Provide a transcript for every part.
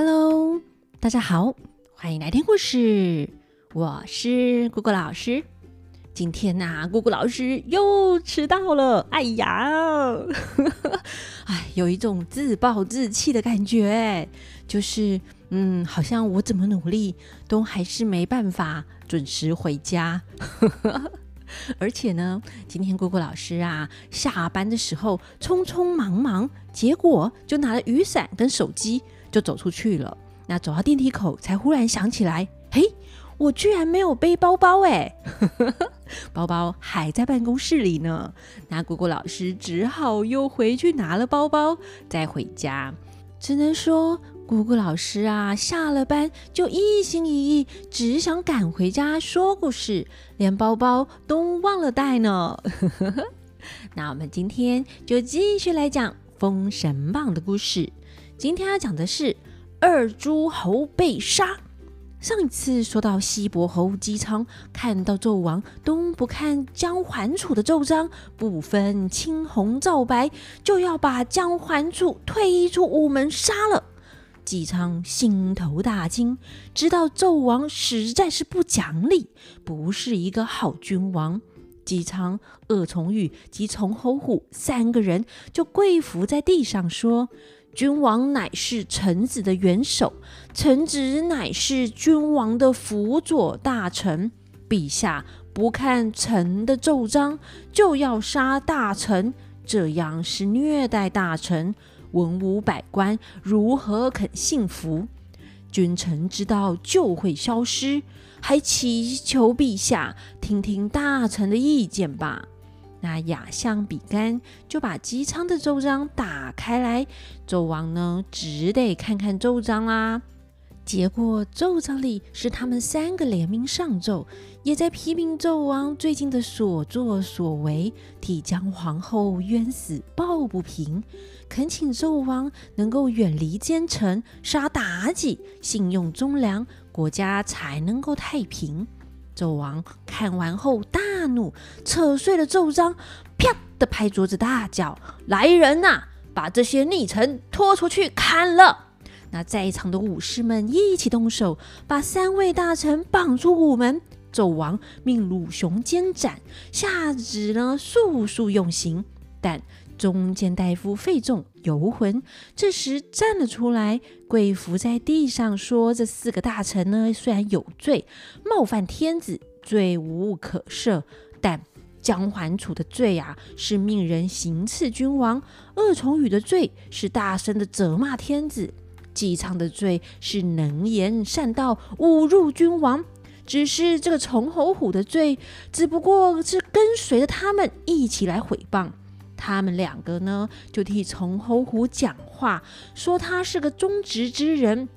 Hello，大家好，欢迎来听故事。我是姑姑老师。今天呐，姑姑老师又迟到了。哎呀，哎，有一种自暴自弃的感觉，就是嗯，好像我怎么努力都还是没办法准时回家。而且呢，今天姑姑老师啊，下班的时候匆匆忙忙，结果就拿了雨伞跟手机就走出去了。那走到电梯口，才忽然想起来，嘿，我居然没有背包包哎，包包还在办公室里呢。那姑姑老师只好又回去拿了包包，再回家。只能说。姑姑老师啊，下了班就一心一意，只想赶回家说故事，连包包都忘了带呢。那我们今天就继续来讲《封神榜》的故事。今天要讲的是二诸侯被杀。上一次说到西伯侯姬昌看到纣王东不看姜桓楚的奏章，不分青红皂白，就要把姜桓楚推出午门杀了。姬昌心头大惊，知道纣王实在是不讲理，不是一个好君王。姬昌、鄂崇玉及崇侯虎三个人就跪伏在地上说：“君王乃是臣子的元首，臣子乃是君王的辅佐大臣。陛下不看臣的奏章，就要杀大臣，这样是虐待大臣。”文武百官如何肯信服？君臣之道就会消失。还祈求陛下听听大臣的意见吧。那亚相比干就把姬昌的奏章打开来，纣王呢只得看看奏章啦。结果奏章里是他们三个联名上奏，也在批评纣王最近的所作所为，替姜皇后冤死抱不平，恳请纣王能够远离奸臣，杀妲己，信用忠良，国家才能够太平。纣王看完后大怒，扯碎了奏章，啪的拍桌子大叫：“来人呐，把这些逆臣拖出去砍了！”那在场的武士们一起动手，把三位大臣绑出午门。纣王命鲁雄监斩，下旨呢速速用刑。但中间大夫费仲、游魂这时站了出来，跪伏在地上说：“这四个大臣呢，虽然有罪，冒犯天子，罪无可赦，但姜桓楚的罪啊，是命人行刺君王；鄂崇宇的罪是大声的责骂天子。”姬昌的罪是能言善道，侮辱君王；只是这个崇侯虎的罪，只不过是跟随着他们一起来毁谤。他们两个呢，就替崇侯虎讲话，说他是个忠直之人，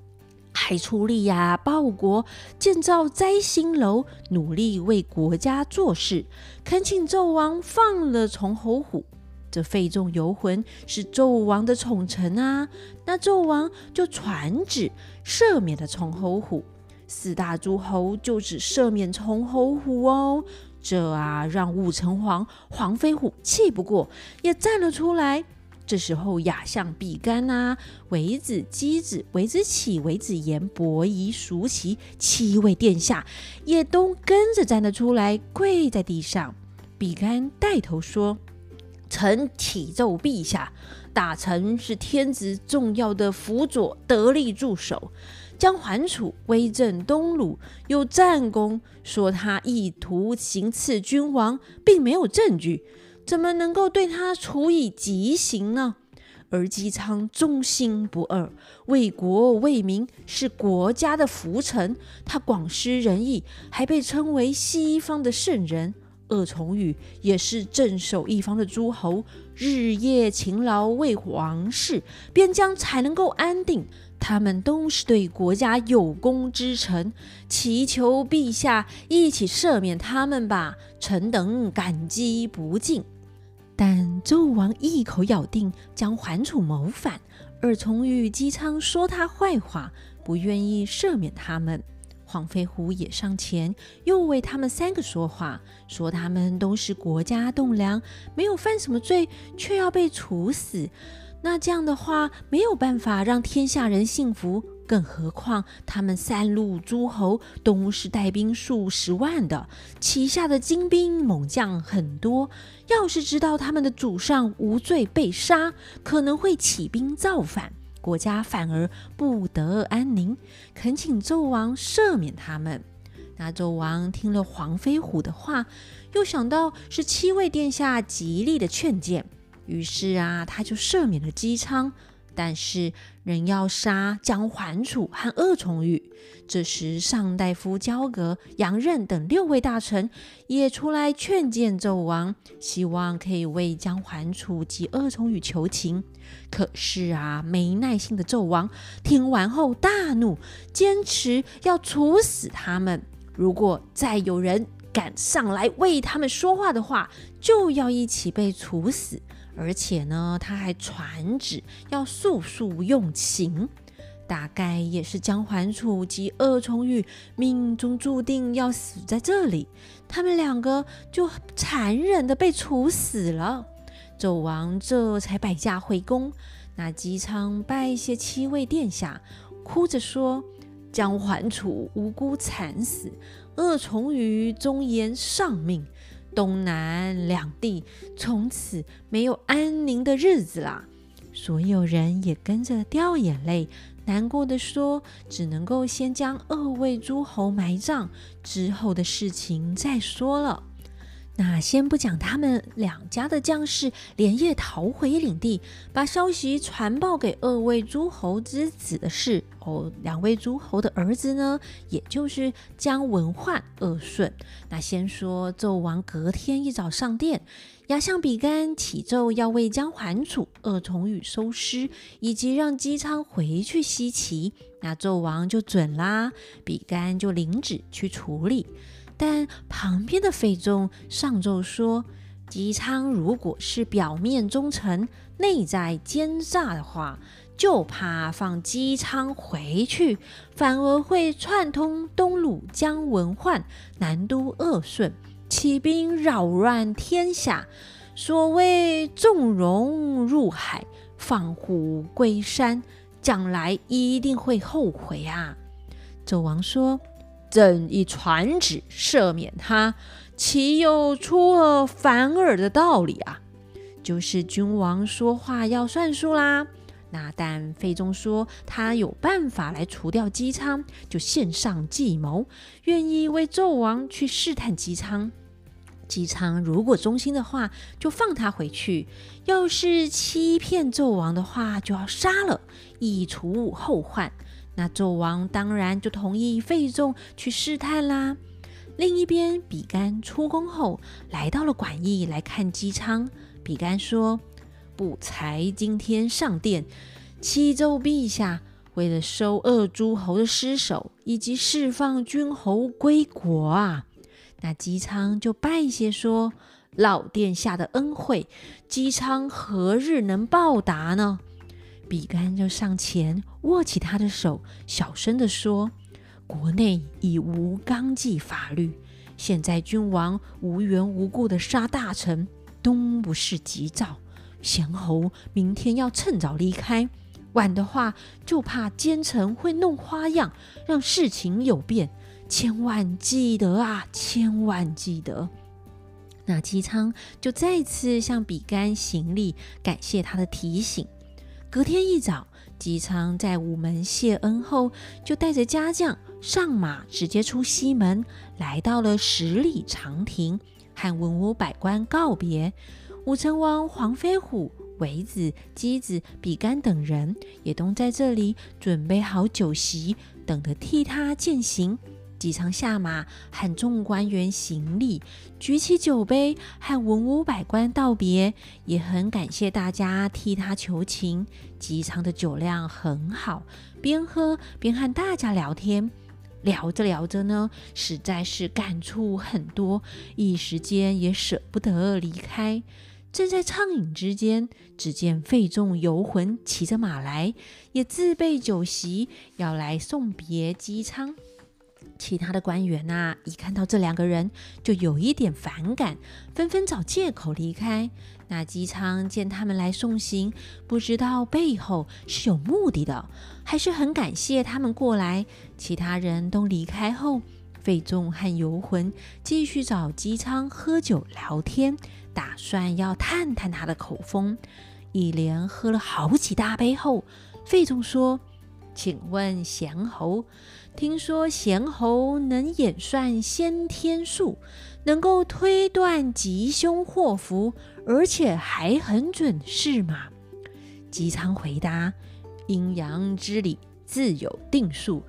还出力呀报国，建造摘星楼，努力为国家做事，恳请纣王放了崇侯虎。这费仲游魂是纣王的宠臣啊，那纣王就传旨赦免了崇侯虎，四大诸侯就只赦免崇侯虎哦。这啊让武成皇黄飞虎气不过，也站了出来。这时候亚相比干啊、韦子、箕子、韦子启、韦子言、伯夷、叔齐七位殿下也都跟着站了出来，跪在地上。比干带头说。臣启奏陛下，大臣是天子重要的辅佐得力助手。将桓楚威震东鲁，有战功，说他意图行刺君王，并没有证据，怎么能够对他处以极刑呢？而姬昌忠心不二，为国为民，是国家的福臣。他广施仁义，还被称为西方的圣人。鄂崇宇也是镇守一方的诸侯，日夜勤劳为王室，边疆才能够安定。他们都是对国家有功之臣，祈求陛下一起赦免他们吧，臣等感激不尽。但纣王一口咬定将桓楚谋反，鄂崇宇、姬昌说他坏话，不愿意赦免他们。黄飞虎也上前，又为他们三个说话，说他们都是国家栋梁，没有犯什么罪，却要被处死。那这样的话，没有办法让天下人信服，更何况他们三路诸侯都是带兵数十万的，旗下的精兵猛将很多。要是知道他们的祖上无罪被杀，可能会起兵造反，国家反而不得安宁。恳请纣王赦免他们。那纣王听了黄飞虎的话，又想到是七位殿下极力的劝谏，于是啊，他就赦免了姬昌。但是仍要杀姜桓楚和鄂崇禹。这时，上大夫焦革、杨任等六位大臣也出来劝谏纣王，希望可以为姜桓楚及鄂崇禹求情。可是啊，没耐心的纣王听完后大怒，坚持要处死他们。如果再有人敢上来为他们说话的话，就要一起被处死。而且呢，他还传旨要速速用刑，大概也是姜桓楚及鄂崇禹命中注定要死在这里，他们两个就残忍的被处死了。纣王这才摆驾回宫，那姬昌拜谢七位殿下，哭着说：“姜桓楚无辜惨死，鄂崇禹忠言丧命。”东南两地从此没有安宁的日子啦，所有人也跟着掉眼泪，难过的说：“只能够先将二位诸侯埋葬，之后的事情再说了。”那先不讲他们两家的将士连夜逃回领地，把消息传报给二位诸侯之子的事。哦，两位诸侯的儿子呢，也就是姜文焕、鄂顺。那先说纣王隔天一早上殿，压向比干启奏要为姜桓楚、鄂崇禹收尸，以及让姬昌回去西岐。那纣王就准啦，比干就领旨去处理。但旁边的费仲上奏说，姬昌如果是表面忠诚、内在奸诈的话，就怕放姬昌回去，反而会串通东鲁姜文焕、南都鄂顺，起兵扰乱天下。所谓纵容入海，放虎归山，将来一定会后悔啊！纣王说。朕已传旨赦免他，岂有出尔反尔的道理啊？就是君王说话要算数啦。那但费仲说他有办法来除掉姬昌，就献上计谋，愿意为纣王去试探姬昌。姬昌如果忠心的话，就放他回去；要是欺骗纣王的话，就要杀了，以除后患。那纣王当然就同意费仲去试探啦。另一边，比干出宫后来到了馆驿来看姬昌。比干说：“不才今天上殿，启奏陛下，为了收二诸侯的尸首，以及释放君侯归国啊。”那姬昌就拜谢说：“老殿下的恩惠，姬昌何日能报答呢？”比干就上前握起他的手，小声的说：“国内已无纲纪法律，现在君王无缘无故的杀大臣，东不是吉兆。贤侯明天要趁早离开，晚的话就怕奸臣会弄花样，让事情有变。千万记得啊，千万记得。”那姬昌就再次向比干行礼，感谢他的提醒。隔天一早，姬昌在午门谢恩后，就带着家将上马，直接出西门，来到了十里长亭，和文武百官告别。武成王黄飞虎、韦子、姬子、比干等人也都在这里准备好酒席，等着替他饯行。姬昌下马，和众官员行礼，举起酒杯，和文武百官道别，也很感谢大家替他求情。姬昌的酒量很好，边喝边和大家聊天，聊着聊着呢，实在是感触很多，一时间也舍不得离开。正在畅饮之间，只见费仲游魂骑着马来，也自备酒席，要来送别姬昌。其他的官员呐，一看到这两个人，就有一点反感，纷纷找借口离开。那姬昌见他们来送行，不知道背后是有目的的，还是很感谢他们过来。其他人都离开后，费仲和游魂继续找姬昌喝酒聊天，打算要探探他的口风。一连喝了好几大杯后，费仲说：“请问贤侯。”听说贤侯能演算先天术，能够推断吉凶祸福，而且还很准，是吗？姬昌回答：“阴阳之理自有定数，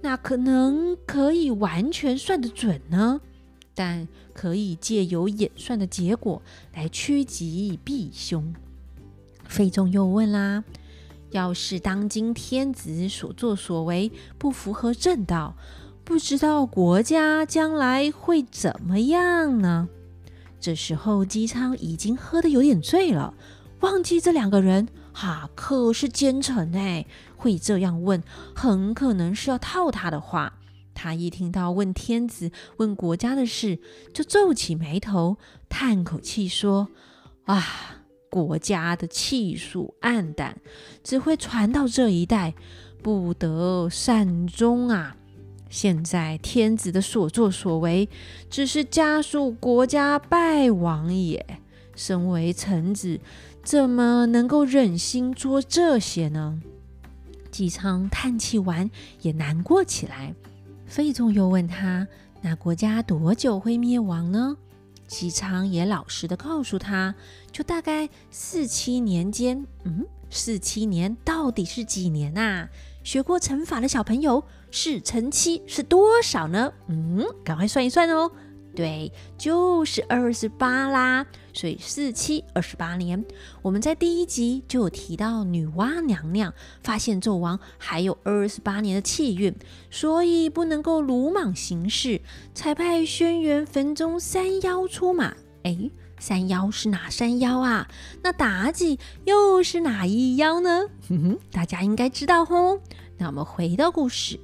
那可能可以完全算得准呢？但可以借由演算的结果来趋吉避凶。”费仲又问啦。要是当今天子所作所为不符合正道，不知道国家将来会怎么样呢？这时候姬昌已经喝得有点醉了，忘记这两个人哈可是奸臣哎，会这样问，很可能是要套他的话。他一听到问天子、问国家的事，就皱起眉头，叹口气说：“啊。”国家的气数暗淡，只会传到这一代，不得善终啊！现在天子的所作所为，只是加速国家败亡也。身为臣子，怎么能够忍心做这些呢？姬昌叹气完，也难过起来。费仲又问他：“那国家多久会灭亡呢？”西昌也老实的告诉他，就大概四七年间。嗯，四七年到底是几年啊？学过乘法的小朋友，四乘七是多少呢？嗯，赶快算一算哦。对，就是二十八啦。所以四七二十八年，我们在第一集就有提到，女娲娘娘发现纣王还有二十八年的气运，所以不能够鲁莽行事，才派轩辕坟中三妖出马。哎，三妖是哪三妖啊？那妲己又是哪一妖呢？哼哼，大家应该知道吼。那我们回到故事。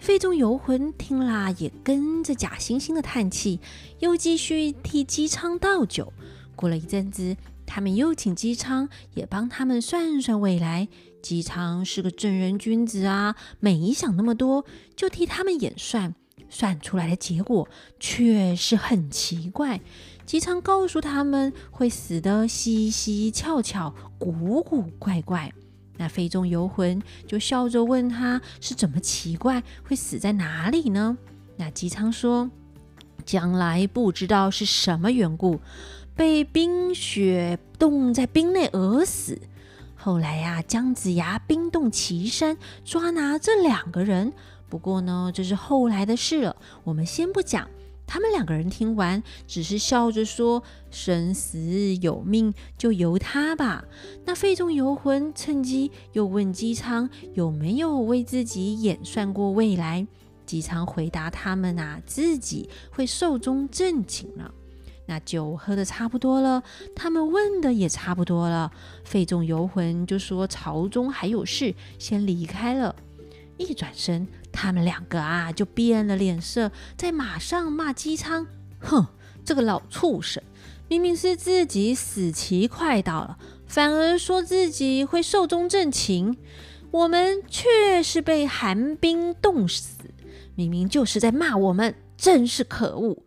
费仲游魂听啦，也跟着假惺惺的叹气，又继续替姬昌倒酒。过了一阵子，他们又请姬昌也帮他们算算未来。姬昌是个正人君子啊，没想那么多，就替他们演算。算出来的结果却是很奇怪。姬昌告诉他们，会死得稀稀翘翘，古古怪怪。那非中游魂就笑着问他是怎么奇怪，会死在哪里呢？那姬昌说，将来不知道是什么缘故，被冰雪冻在冰内而死。后来呀，姜子牙冰冻岐山，抓拿这两个人。不过呢，这是后来的事了，我们先不讲。他们两个人听完，只是笑着说：“生死有命，就由他吧。”那费仲游魂趁机又问姬昌有没有为自己演算过未来。姬昌回答他们啊，自己会寿终正寝了。那酒喝的差不多了，他们问的也差不多了，费仲游魂就说朝中还有事，先离开了。一转身。他们两个啊，就变了脸色，在马上骂姬昌：“哼，这个老畜生，明明是自己死期快到了，反而说自己会寿终正寝，我们却是被寒冰冻死，明明就是在骂我们，真是可恶！”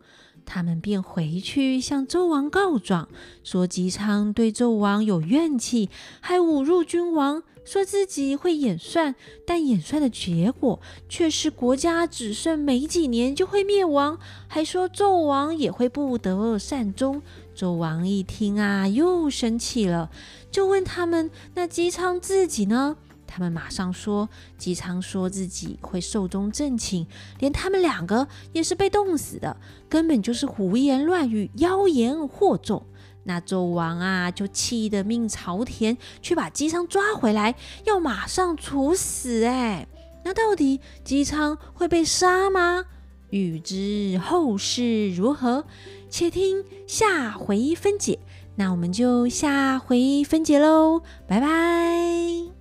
他们便回去向周王告状，说姬昌对纣王有怨气，还侮辱君王。说自己会演算，但演算的结果却是国家只剩没几年就会灭亡，还说纣王也会不得善终。纣王一听啊，又生气了，就问他们：“那姬昌自己呢？”他们马上说：“姬昌说自己会寿终正寝，连他们两个也是被冻死的，根本就是胡言乱语、妖言惑众。”那纣王啊，就气得命朝田去把姬昌抓回来，要马上处死。哎，那到底姬昌会被杀吗？欲知后事如何，且听下回分解。那我们就下回分解喽，拜拜。